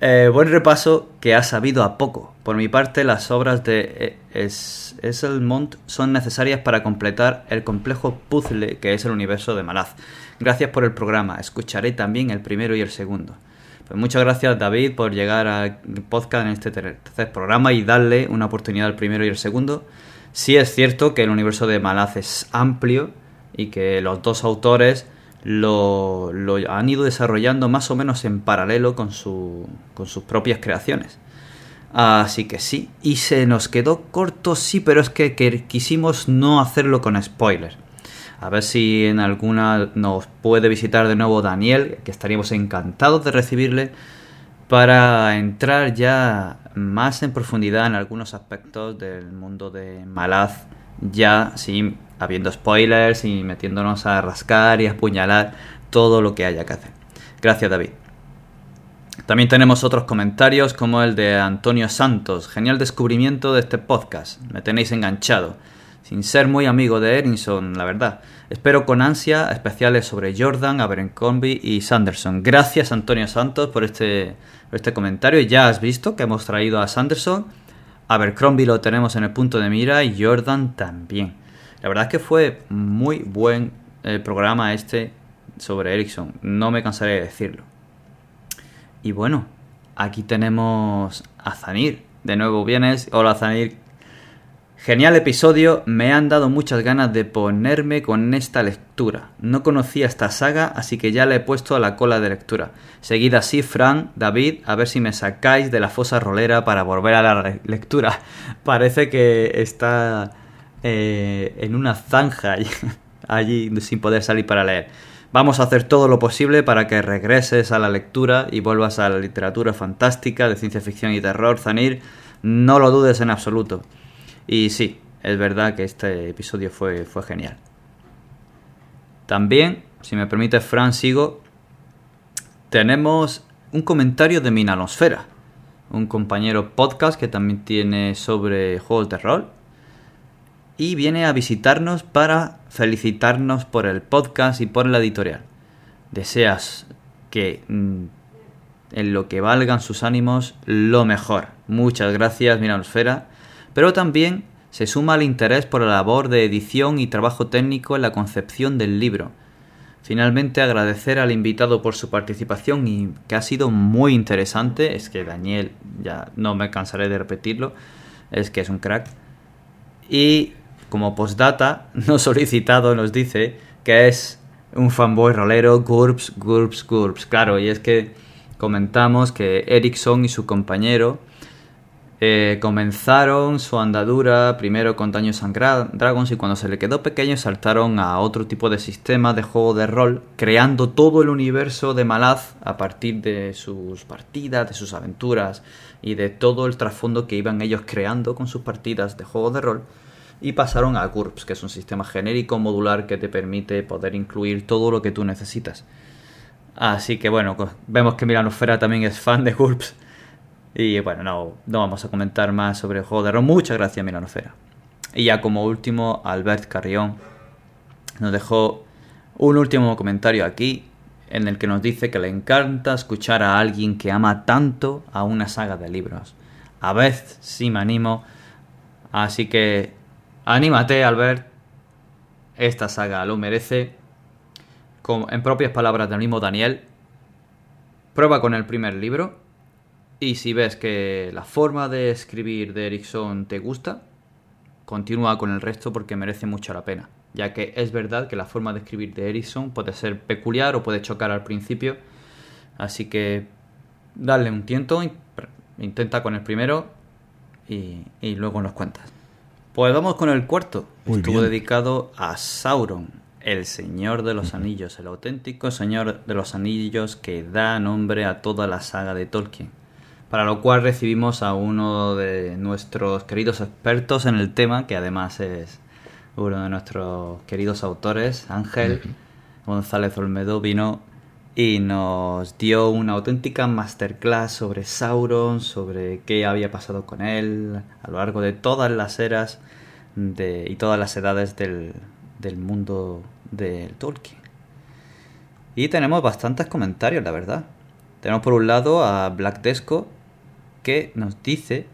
Eh, buen repaso que ha sabido a poco. Por mi parte, las obras de Esselmont son necesarias para completar el complejo puzzle que es el universo de Malaz. Gracias por el programa. Escucharé también el primero y el segundo. Pues muchas gracias David por llegar al podcast en este tercer programa y darle una oportunidad al primero y el segundo. Sí es cierto que el universo de Malaz es amplio y que los dos autores lo, han ido desarrollando más o menos en paralelo con, su, con sus propias creaciones. Así que sí, y se nos quedó corto, sí, pero es que, que quisimos no hacerlo con spoilers. A ver si en alguna nos puede visitar de nuevo Daniel, que estaríamos encantados de recibirle para entrar ya más en profundidad en algunos aspectos del mundo de Malaz, ya sin habiendo spoilers y metiéndonos a rascar y a apuñalar todo lo que haya que hacer. Gracias David. También tenemos otros comentarios como el de Antonio Santos. Genial descubrimiento de este podcast. Me tenéis enganchado. Sin ser muy amigo de Erinson, la verdad. Espero con ansia especiales sobre Jordan, Abercrombie y Sanderson. Gracias Antonio Santos por este este comentario. Ya has visto que hemos traído a Sanderson. Abercrombie lo tenemos en el punto de mira y Jordan también. La verdad es que fue muy buen el programa este sobre Ericsson. No me cansaré de decirlo. Y bueno, aquí tenemos a Zanir. De nuevo vienes. Hola Zanir, Genial episodio, me han dado muchas ganas de ponerme con esta lectura. No conocía esta saga, así que ya la he puesto a la cola de lectura. Seguid así, Fran, David, a ver si me sacáis de la fosa rolera para volver a la lectura. Parece que está eh, en una zanja allí sin poder salir para leer. Vamos a hacer todo lo posible para que regreses a la lectura y vuelvas a la literatura fantástica de ciencia ficción y terror, Zanir. No lo dudes en absoluto. Y sí, es verdad que este episodio fue, fue genial. También, si me permite, Fran, sigo. Tenemos un comentario de Minanosfera, un compañero podcast que también tiene sobre juegos de rol. Y viene a visitarnos para felicitarnos por el podcast y por la editorial. Deseas que mm, en lo que valgan sus ánimos, lo mejor. Muchas gracias, Minanosfera pero también se suma el interés por la labor de edición y trabajo técnico en la concepción del libro. Finalmente agradecer al invitado por su participación y que ha sido muy interesante, es que Daniel, ya no me cansaré de repetirlo, es que es un crack. Y como postdata, no solicitado nos dice que es un fanboy rolero, GURPS, GURPS, GURPS. Claro, y es que comentamos que Erickson y su compañero Eh, comenzaron su andadura primero con Dungeons and Dragons y cuando se le quedó pequeño saltaron a otro tipo de sistema de juego de rol, creando todo el universo de Malaz a partir de sus partidas, de sus aventuras y de todo el trasfondo que iban ellos creando con sus partidas de juego de rol. Y pasaron a GURPS, que es un sistema genérico modular que te permite poder incluir todo lo que tú necesitas. Así que bueno, vemos que Milanosfera también es fan de GURPS y bueno, no, no vamos a comentar más sobre el juego de rol. Muchas gracias, Milanofera. Y ya como último, Albert Carrión nos dejó un último comentario aquí en el que nos dice que le encanta escuchar a alguien que ama tanto a una saga de libros. A veces sí me animo. Así que anímate, Albert. Esta saga lo merece. en propias palabras del mismo Daniel, prueba con el primer libro y si ves que la forma de escribir de Erickson te gusta, continúa con el resto porque merece mucho la pena. Ya que es verdad que la forma de escribir de Erickson puede ser peculiar o puede chocar al principio. Así que dale un tiento, intenta con el primero y, luego nos cuentas. Pues vamos con el cuarto. Estuvo dedicado a Sauron, el Señor de los Anillos, el auténtico Señor de los Anillos que da nombre a toda la saga de Tolkien para lo cual recibimos a uno de nuestros queridos expertos en el tema, que además es uno de nuestros queridos autores, Ángel González Olmedo, vino y nos dio una auténtica masterclass sobre Sauron, sobre qué había pasado con él a lo largo de todas las eras de, y todas las edades del, del mundo del Tolkien. Y tenemos bastantes comentarios, la verdad. Tenemos por un lado a Black Desco, que nos dice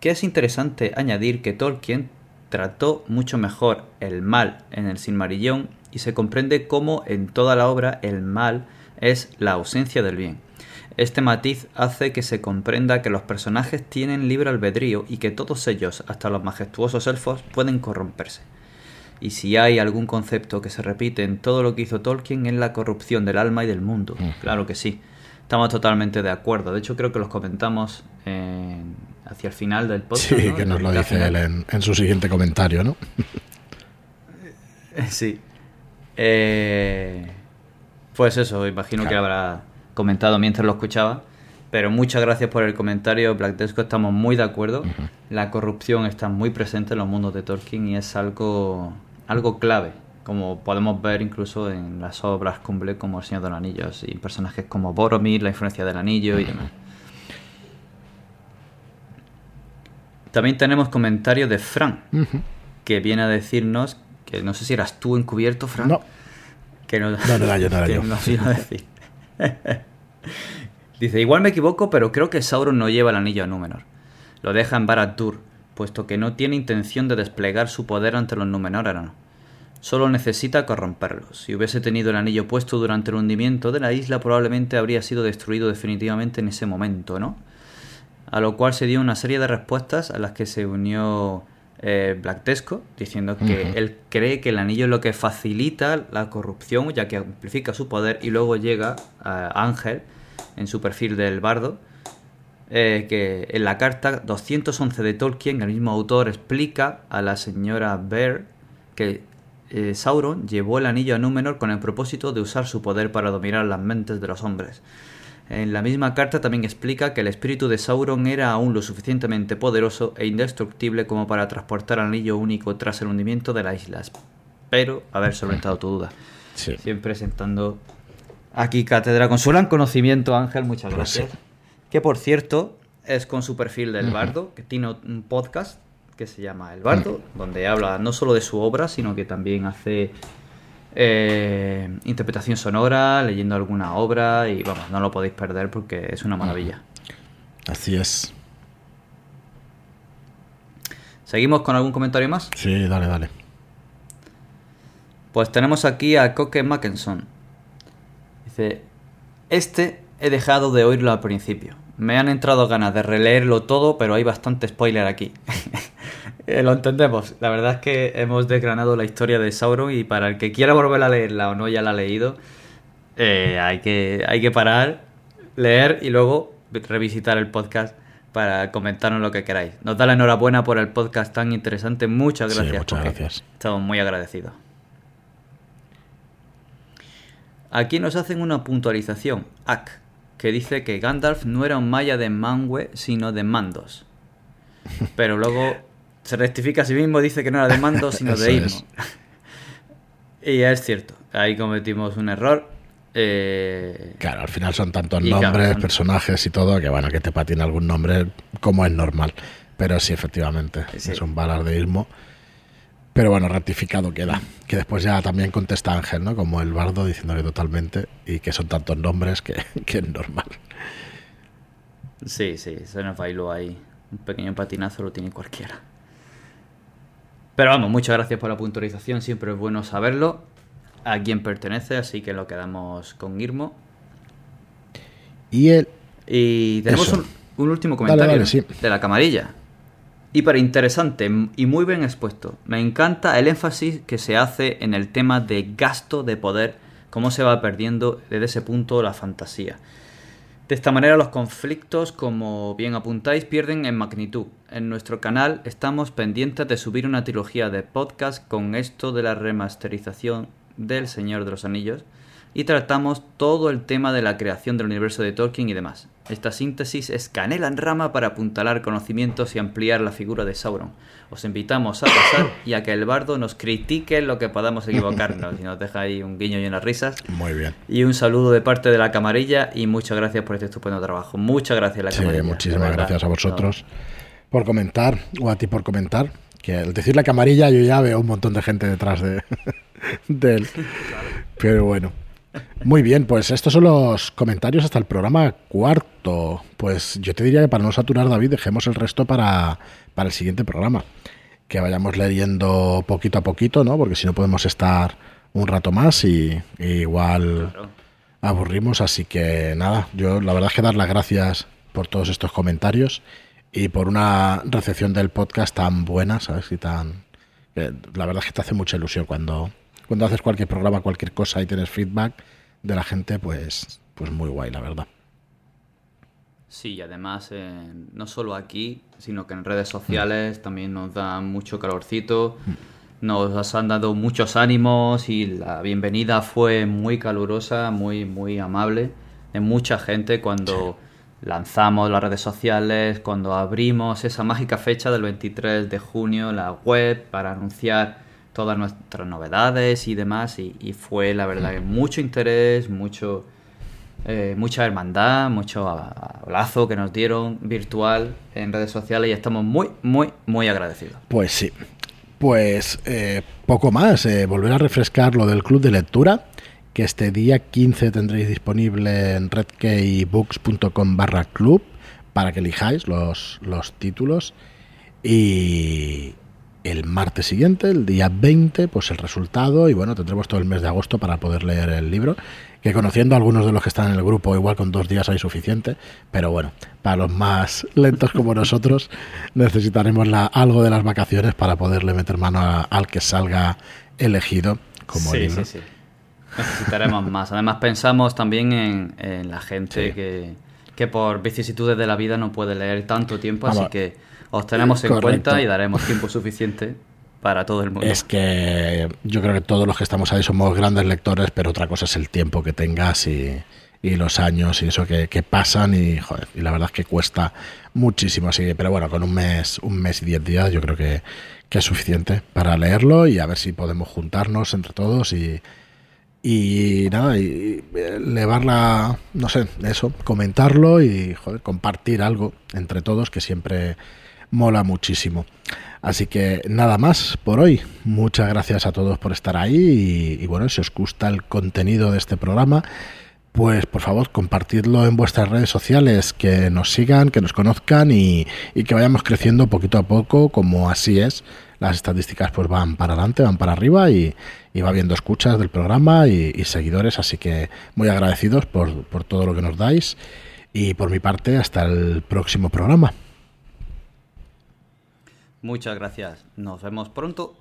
que es interesante añadir que Tolkien trató mucho mejor el mal en el Silmarillón y se comprende cómo en toda la obra el mal es la ausencia del bien. Este matiz hace que se comprenda que los personajes tienen libre albedrío y que todos ellos, hasta los majestuosos elfos, pueden corromperse. Y si hay algún concepto que se repite en todo lo que hizo Tolkien es la corrupción del alma y del mundo. Claro que sí. Estamos totalmente de acuerdo. De hecho, creo que los comentamos hacia el final del podcast. Sí, que nos lo dice él en, su siguiente comentario, ¿no? sí. Eh, pues eso, imagino que habrá comentado mientras lo escuchaba. Pero muchas gracias por el comentario, Black Desco. Estamos muy de acuerdo. La corrupción está muy presente en los mundos de Tolkien y es algo, algo clave como podemos ver incluso en las obras cumbre como El Señor de los Anillos y personajes como Boromir, la influencia del anillo y demás. También tenemos comentarios de Fran, que viene a decirnos que no sé si eras tú encubierto, Fran. No. Que no, no, no, yo, no, Nos vino a decir. Dice, igual me equivoco, pero creo que Sauron no lleva el anillo a Númenor. Lo deja en Barad-dûr, puesto que no tiene intención de desplegar su poder ante los Númenóreanos Solo necesita corromperlos. Si hubiese tenido el anillo puesto durante el hundimiento de la isla, probablemente habría sido destruido definitivamente en ese momento, ¿no? A lo cual se dio una serie de respuestas a las que se unió eh, Black Tesco, diciendo que él cree que el anillo es lo que facilita la corrupción, ya que amplifica su poder, y luego llega a Ángel en su perfil del bardo. Eh, que en la carta 211 de Tolkien, el mismo autor explica a la señora Bear que eh, Sauron llevó el anillo a Númenor con el propósito de usar su poder para dominar las mentes de los hombres. En la misma carta también explica que el espíritu de Sauron era aún lo suficientemente poderoso e indestructible como para transportar el anillo único tras el hundimiento de las islas. Pero haber solventado tu duda. Siempre sentando aquí cátedra con su gran conocimiento, Ángel, muchas pues gracias. Que por cierto, es con su perfil del bardo, que tiene un podcast que se llama El Bardo, mm. donde habla no solo de su obra, sino que también hace eh, interpretación sonora, leyendo alguna obra y vamos, no lo podéis perder porque es una maravilla. Así es. ¿Seguimos con algún comentario más? Sí, dale, dale. Pues tenemos aquí a Coque Mackenson. Dice, este he dejado de oírlo al principio. Me han entrado ganas de releerlo todo, pero hay bastante spoiler aquí. Eh, lo entendemos. La verdad es que hemos desgranado la historia de Sauron y para el que quiera volver a leerla o no ya la ha leído, eh, hay, que, hay que parar, leer y luego revisitar el podcast para comentarnos lo que queráis. Nos da la enhorabuena por el podcast tan interesante. Muchas gracias. Sí, muchas gracias. Estamos muy agradecidos. Aquí nos hacen una puntualización, Ak, que dice que Gandalf no era un maya de Manwë, sino de Mandos. Pero luego se rectifica a sí mismo, dice que no era de Mandos, sino de Imo. y es cierto, ahí cometimos un error. Eh, claro, al final son tantos nombres, personajes y todo, que bueno, que te patine algún nombre como es normal. Pero sí, efectivamente, es un balardeísmo. Pero bueno, ratificado queda. Que después ya también contesta Ángel, ¿no? Como el bardo, diciendo que totalmente, y que son tantos nombres que, que es normal. Sí, sí, se nos bailó ahí. Un pequeño patinazo lo tiene cualquiera. Pero vamos, muchas gracias por la puntualización, siempre es bueno saberlo a quién pertenece, así que lo quedamos con Irmo. Y el... Y tenemos un, último comentario de la camarilla. Hiper interesante y muy bien expuesto. Me encanta el énfasis que se hace en el tema de gasto de poder, cómo se va perdiendo desde ese punto la fantasía. De esta manera los conflictos, como bien apuntáis, pierden en magnitud. En nuestro canal estamos pendientes de subir una trilogía de podcast con esto de la remasterización del Señor de los Anillos y tratamos todo el tema de la creación del universo de Tolkien y demás. Esta síntesis es canela en rama para apuntalar conocimientos y ampliar la figura de Sauron. Os invitamos a pasar y a que el bardo nos critique lo que podamos equivocarnos y nos deja ahí un guiño y unas risas. Muy bien. Y un saludo de parte de la camarilla y muchas gracias por este estupendo trabajo. Muchas gracias, la camarilla. Sí, muchísimas gracias a vosotros por comentar o a ti por comentar. Que al decir la camarilla yo ya veo un montón de gente detrás de, de él. Pero bueno. Muy bien, pues estos son los comentarios hasta el programa cuarto. Pues yo te diría que para no saturar, David, dejemos el resto para, el siguiente programa. Que vayamos leyendo poquito a poquito, ¿no? Porque si no podemos estar un rato más y, igual aburrimos. Así que nada, yo la verdad es que dar las gracias por todos estos comentarios y por una recepción del podcast tan buena, ¿sabes? Y tan... la verdad es que te hace mucha ilusión cuando, cuando haces cualquier programa, cualquier cosa y tienes feedback de la gente, pues, pues muy guay, la verdad. Sí, y además eh, no solo aquí, sino que en redes sociales también nos dan mucho calorcito, mm. nos han dado muchos ánimos y la bienvenida fue muy calurosa, muy, muy amable de mucha gente cuando lanzamos las redes sociales, cuando abrimos esa mágica fecha del 23 de junio, la web para anunciar todas nuestras novedades y demás. Y, fue, la verdad, mucho interés, mucho, eh, mucha hermandad, mucho abrazo que nos dieron virtual en redes sociales y estamos muy, muy, muy agradecidos. Pues sí. Pues eh, poco más. Eh, volver a refrescar lo del club de lectura que este día 15 tendréis disponible en redkeybooks.com barra club para que elijáis los, los títulos y, el martes siguiente, el día 20, pues el resultado y bueno, tendremos todo el mes de agosto para poder leer el libro, que conociendo a algunos de los que están en el grupo, igual con dos días hay suficiente, pero bueno, para los más lentos como nosotros necesitaremos la, algo de las vacaciones para poderle meter mano al que salga elegido como sí, libro. Sí, sí. Necesitaremos más. Además pensamos también en, la gente que, que por vicisitudes de la vida no puede leer tanto tiempo, así que os tenemos en cuenta y daremos tiempo suficiente para todo el mundo. Es que yo creo que todos los que estamos ahí somos grandes lectores, pero otra cosa es el tiempo que tengas y, los años y eso que, pasan y, joder, y la verdad es que cuesta muchísimo. Así pero bueno, con un mes, un mes y diez días yo creo que, que es suficiente para leerlo y a ver si podemos juntarnos entre todos y, y nada, y no sé, eso, comentarlo y joder, compartir algo entre todos que siempre mola muchísimo. Así que nada más por hoy. Muchas gracias a todos por estar ahí y, bueno, si os gusta el contenido de este programa, pues por favor compartidlo en vuestras redes sociales, que nos sigan, que nos conozcan y, que vayamos creciendo poquito a poco, como así es. Las estadísticas pues van para adelante, van para arriba y, va viendo escuchas del programa y, seguidores, así que muy agradecidos por todo lo que nos dais y por mi parte hasta el próximo programa. Muchas gracias. Nos vemos pronto.